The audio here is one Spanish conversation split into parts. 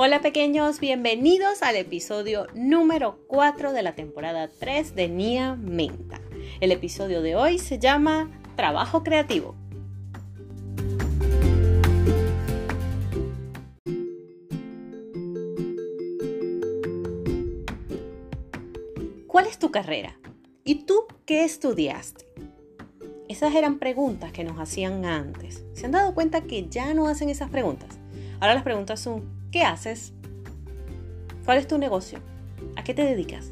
Hola pequeños, bienvenidos al episodio número 4 de la temporada 3 de Nia Menta. El episodio de hoy se llama Trabajo Creativo. ¿Cuál es tu carrera? ¿Y tú qué estudiaste? Esas eran preguntas que nos hacían antes. ¿Se han dado cuenta que ya no hacen esas preguntas? Ahora las preguntas son ¿Qué haces? ¿Cuál es tu negocio? ¿A qué te dedicas?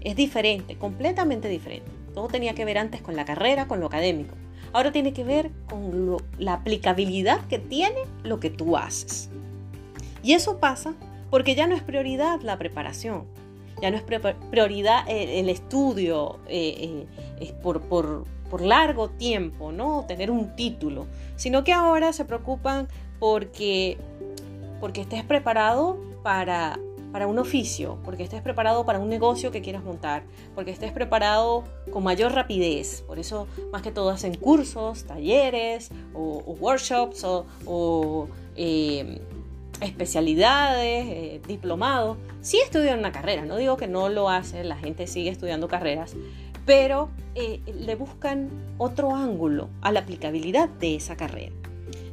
Es diferente, completamente diferente. Todo tenía que ver antes con la carrera, con lo académico. Ahora tiene que ver con la aplicabilidad que tiene lo que tú haces. Y eso pasa porque ya no es prioridad la preparación, ya no es prioridad el, estudio eh, eh, por, por largo tiempo, ¿no? Tener un título, sino que ahora se preocupan porque porque estés preparado para, para un oficio, porque estés preparado para un negocio que quieras montar, porque estés preparado con mayor rapidez. Por eso, más que todo, hacen cursos, talleres o, workshops o, eh, especialidades, eh, diplomados. Sí estudian una carrera, no digo que no lo hacen, la gente sigue estudiando carreras, pero eh, le buscan otro ángulo a la aplicabilidad de esa carrera.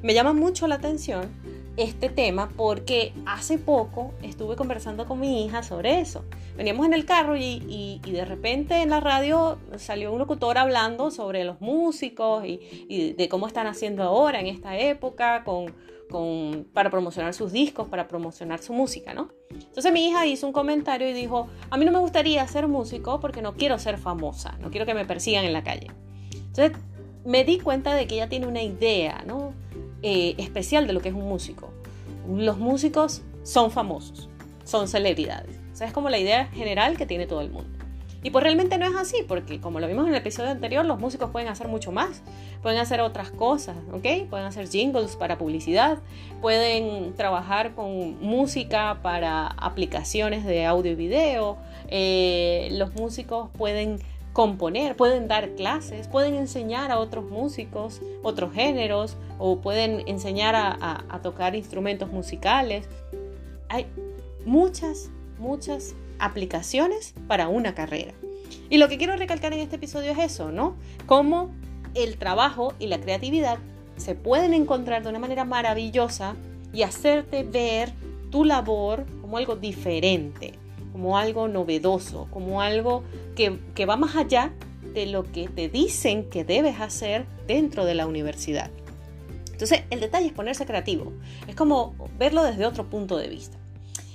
Me llama mucho la atención este tema porque hace poco estuve conversando con mi hija sobre eso. Veníamos en el carro y, de repente en la radio salió un locutor hablando sobre los músicos y, de cómo están haciendo ahora en esta época con, para promocionar sus discos, para promocionar su música, ¿no? Entonces mi hija hizo un comentario y dijo, a mí no me gustaría ser músico porque no quiero ser famosa, no quiero que me persigan en la calle. Entonces me di cuenta de que ella tiene una idea, ¿no? Eh, especial de lo que es un músico. Los músicos son famosos, son celebridades. O es como la idea general que tiene todo el mundo. Y pues realmente no es así, porque como lo vimos en el episodio anterior, los músicos pueden hacer mucho más. Pueden hacer otras cosas, ¿ok? Pueden hacer jingles para publicidad, pueden trabajar con música para aplicaciones de audio y video. Eh, los músicos pueden componer, pueden dar clases, pueden enseñar a otros músicos, otros géneros, o pueden enseñar a, tocar instrumentos musicales. Hay muchas, muchas aplicaciones para una carrera. Y lo que quiero recalcar en este episodio es eso, ¿no? Cómo el trabajo y la creatividad se pueden encontrar de una manera maravillosa y hacerte ver tu labor como algo diferente, como algo novedoso, como algo que, que va más allá de lo que te dicen que debes hacer dentro de la universidad. Entonces, el detalle es ponerse creativo, es como verlo desde otro punto de vista.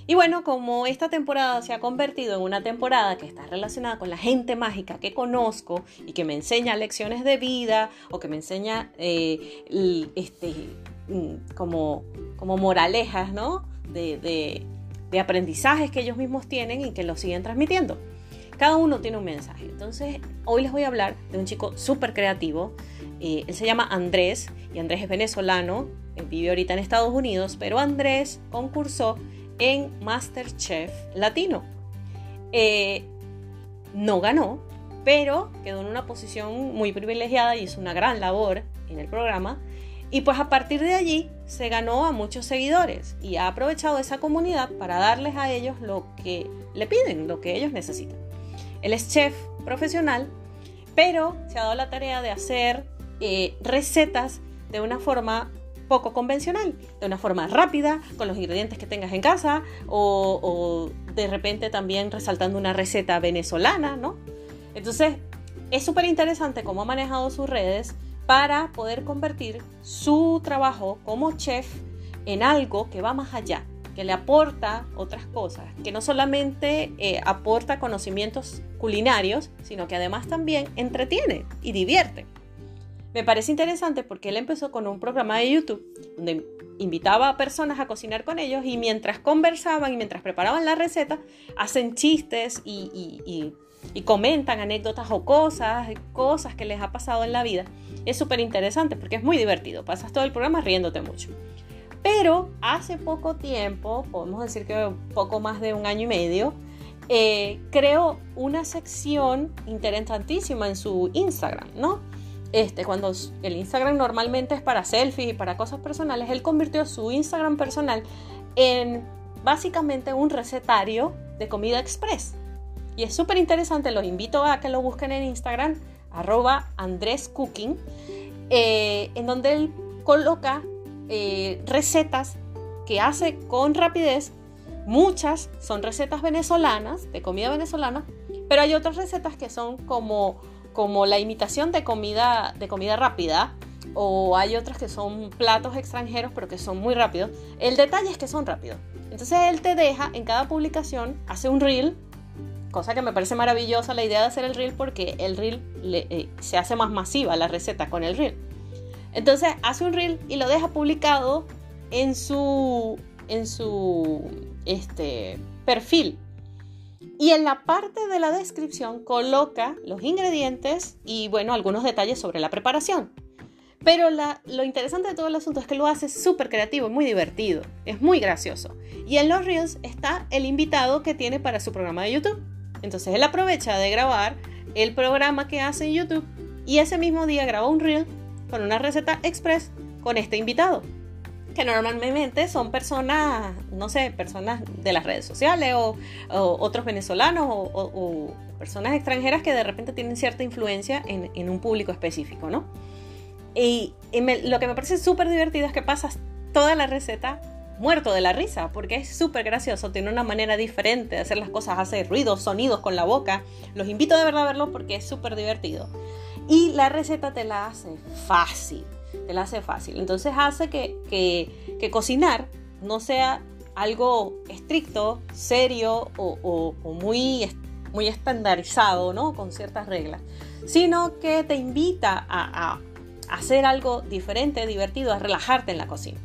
Y bueno, como esta temporada se ha convertido en una temporada que está relacionada con la gente mágica que conozco y que me enseña lecciones de vida o que me enseña eh, este, mm, como, como moralejas, ¿no? de, de aprendizajes que ellos mismos tienen y que los siguen transmitiendo. Cada uno tiene un mensaje. Entonces, hoy les voy a hablar de un chico súper creativo. Eh, él se llama Andrés y Andrés es venezolano, vive ahorita en Estados Unidos, pero Andrés concursó en Masterchef Latino. Eh, no ganó, pero quedó en una posición muy privilegiada y hizo una gran labor en el programa. Y pues a partir de allí se ganó a muchos seguidores y ha aprovechado esa comunidad para darles a ellos lo que le piden, lo que ellos necesitan. Él es chef profesional, pero se ha dado la tarea de hacer eh, recetas de una forma poco convencional, de una forma rápida, con los ingredientes que tengas en casa, o, o de repente también resaltando una receta venezolana, ¿no? Entonces, es súper interesante cómo ha manejado sus redes para poder convertir su trabajo como chef en algo que va más allá, que le aporta otras cosas, que no solamente eh, aporta conocimientos culinarios, sino que además también entretiene y divierte. me parece interesante porque él empezó con un programa de YouTube donde invitaba a personas a cocinar con ellos y mientras conversaban y mientras preparaban la receta, hacen chistes y, comentan anécdotas o cosas, cosas que les ha pasado en la vida. Es súper interesante porque es muy divertido, pasas todo el programa riéndote mucho. Pero hace poco tiempo, podemos decir que poco más de un año y medio, eh, creó una sección interesantísima en su Instagram, ¿no? Este, cuando el Instagram normalmente es para selfies y para cosas personales, él convirtió su Instagram personal en básicamente un recetario de comida express. Y es súper interesante, los invito a que lo busquen en Instagram, arroba Andrés Cooking, eh, en donde él coloca eh, recetas que hace con rapidez. Muchas son recetas venezolanas, de comida venezolana, pero hay otras recetas que son como como la imitación de comida, de comida rápida, o hay otras que son platos extranjeros pero que son muy rápidos. El detalle es que son rápidos. Entonces él te deja en cada publicación, hace un reel, cosa que me parece maravillosa la idea de hacer el reel porque el reel eh, se hace más masiva la receta con el reel. Entonces hace un reel y lo deja publicado en su, en su este, perfil y en la parte de la descripción coloca los ingredientes y bueno, algunos detalles sobre la preparación. Pero lo interesante de todo el asunto es que lo hace súper creativo, muy divertido, es muy gracioso. Y en los Reels está el invitado que tiene para su programa de YouTube. Entonces él aprovecha de grabar el programa que hace en YouTube y ese mismo día graba un Reel con una receta express con este invitado que normalmente son personas, no sé, personas de las redes sociales o, otros venezolanos o, personas extranjeras que de repente tienen cierta influencia en, un público específico, ¿no? Y, lo que me parece súper divertido es que pasas toda la receta muerto de la risa, porque es súper gracioso, tiene una manera diferente de hacer las cosas, hace ruidos, sonidos con la boca. Los invito de verdad a verlo porque es súper divertido. Y la receta te la hace fácil te la hace fácil. Entonces hace que, cocinar no sea algo estricto, serio o, muy, muy estandarizado, ¿no? Con ciertas reglas, sino que te invita a, hacer algo diferente, divertido, a relajarte en la cocina.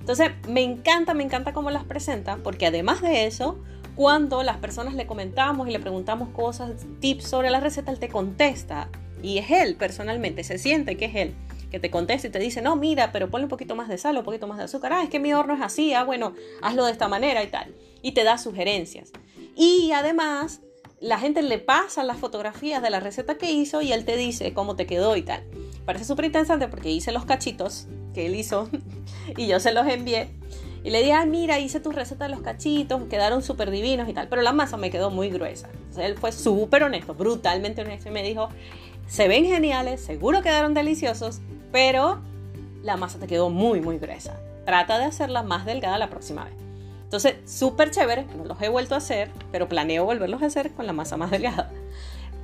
Entonces, me encanta, me encanta cómo las presenta, porque además de eso, cuando las personas le comentamos y le preguntamos cosas, tips sobre la receta, él te contesta. Y es él personalmente, se siente que es él que te conteste y te dice, no, mira, pero ponle un poquito más de sal, un poquito más de azúcar, ah, es que mi horno es así, ah, bueno, hazlo de esta manera y tal. Y te da sugerencias. Y además, la gente le pasa las fotografías de la receta que hizo y él te dice cómo te quedó y tal. Parece súper interesante porque hice los cachitos que él hizo y yo se los envié. Y le dije, ah, mira, hice tu receta de los cachitos, quedaron súper divinos y tal, pero la masa me quedó muy gruesa. Entonces él fue súper honesto, brutalmente honesto y me dijo, se ven geniales, seguro quedaron deliciosos, pero la masa te quedó muy, muy gruesa. Trata de hacerla más delgada la próxima vez. Entonces, súper chévere, no los he vuelto a hacer, pero planeo volverlos a hacer con la masa más delgada.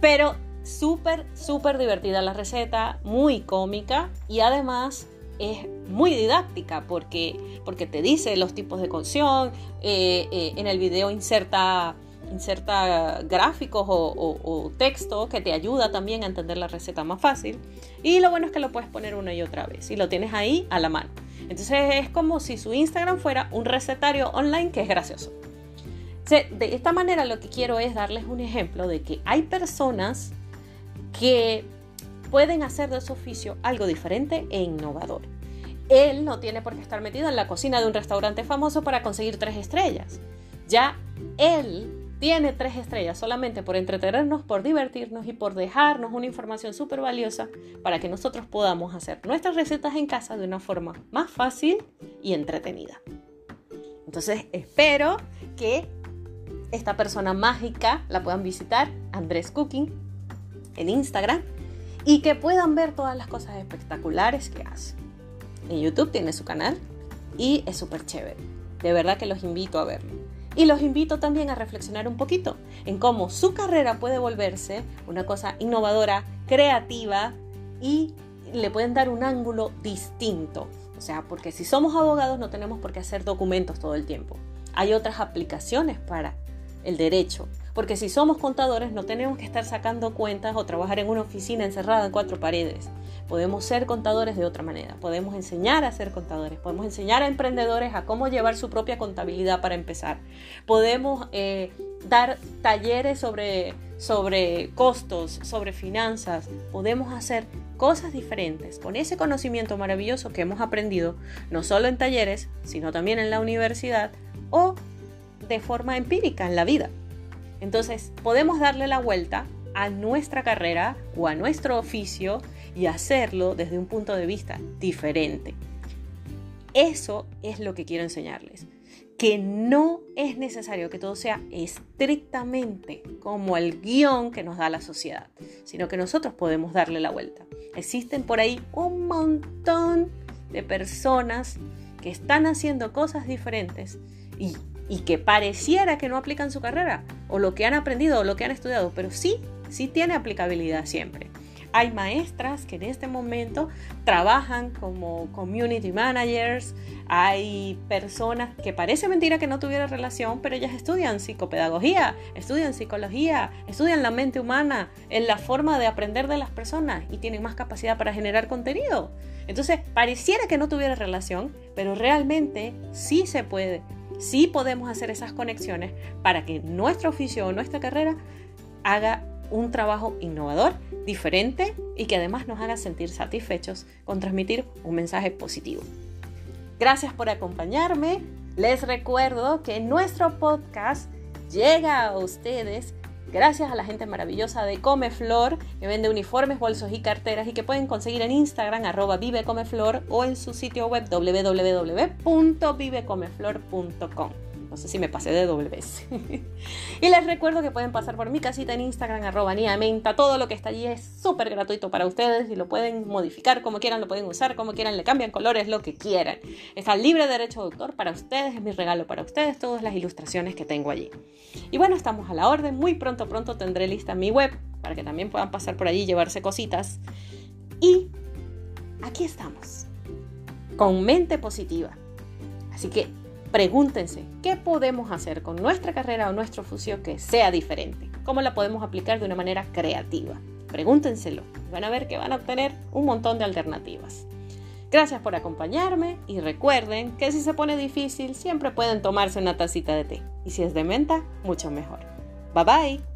Pero súper, súper divertida la receta, muy cómica y además es muy didáctica porque, porque te dice los tipos de cocción, eh, eh, en el video inserta inserta gráficos o, texto que te ayuda también a entender la receta más fácil. Y lo bueno es que lo puedes poner una y otra vez y lo tienes ahí a la mano. Entonces es como si su Instagram fuera un recetario online que es gracioso. De esta manera lo que quiero es darles un ejemplo de que hay personas que pueden hacer de su oficio algo diferente e innovador. Él no tiene por qué estar metido en la cocina de un restaurante famoso para conseguir tres estrellas. Ya él tiene tres estrellas solamente por entretenernos, por divertirnos y por dejarnos una información súper valiosa para que nosotros podamos hacer nuestras recetas en casa de una forma más fácil y entretenida. Entonces espero que esta persona mágica la puedan visitar, Andrés Cooking, en Instagram, y que puedan ver todas las cosas espectaculares que hace. En YouTube tiene su canal y es súper chévere. De verdad que los invito a verlo. Y los invito también a reflexionar un poquito en cómo su carrera puede volverse una cosa innovadora, creativa y le pueden dar un ángulo distinto. O sea, porque si somos abogados no tenemos por qué hacer documentos todo el tiempo. Hay otras aplicaciones para el derecho. Porque si somos contadores no tenemos que estar sacando cuentas o trabajar en una oficina encerrada en cuatro paredes. Podemos ser contadores de otra manera, podemos enseñar a ser contadores, podemos enseñar a emprendedores a cómo llevar su propia contabilidad para empezar. Podemos eh, dar talleres sobre, sobre costos, sobre finanzas, podemos hacer cosas diferentes con ese conocimiento maravilloso que hemos aprendido, no solo en talleres, sino también en la universidad o de forma empírica en la vida. Entonces, podemos darle la vuelta a nuestra carrera o a nuestro oficio y hacerlo desde un punto de vista diferente. Eso es lo que quiero enseñarles. Que no es necesario que todo sea estrictamente como el guion que nos da la sociedad, sino que nosotros podemos darle la vuelta. Existen por ahí un montón de personas que están haciendo cosas diferentes y, y que pareciera que no aplican su carrera o lo que han aprendido o lo que han estudiado, pero sí, sí tiene aplicabilidad siempre. Hay maestras que en este momento trabajan como community managers, hay personas que parece mentira que no tuvieran relación, pero ellas estudian psicopedagogía, estudian psicología, estudian la mente humana, en la forma de aprender de las personas y tienen más capacidad para generar contenido. Entonces, pareciera que no tuviera relación, pero realmente sí se puede, sí podemos hacer esas conexiones para que nuestro oficio o nuestra carrera haga un trabajo innovador, diferente y que además nos haga sentir satisfechos con transmitir un mensaje positivo. Gracias por acompañarme. Les recuerdo que nuestro podcast llega a ustedes gracias a la gente maravillosa de Comeflor, que vende uniformes, bolsos y carteras y que pueden conseguir en Instagram arroba vivecomeflor o en su sitio web www.vivecomeflor.com. No sé si me pasé de doble vez. y les recuerdo que pueden pasar por mi casita en Instagram, arroba niamenta. Todo lo que está allí es súper gratuito para ustedes y lo pueden modificar como quieran, lo pueden usar como quieran, le cambian colores, lo que quieran. Está libre de derecho de autor para ustedes, es mi regalo para ustedes, todas las ilustraciones que tengo allí. Y bueno, estamos a la orden. Muy pronto, pronto tendré lista mi web para que también puedan pasar por allí y llevarse cositas. Y aquí estamos, con mente positiva. Así que Pregúntense, ¿qué podemos hacer con nuestra carrera o nuestro oficio que sea diferente? ¿Cómo la podemos aplicar de una manera creativa? Pregúntenselo. Van a ver que van a obtener un montón de alternativas. Gracias por acompañarme y recuerden que si se pone difícil siempre pueden tomarse una tacita de té. Y si es de menta, mucho mejor. Bye bye.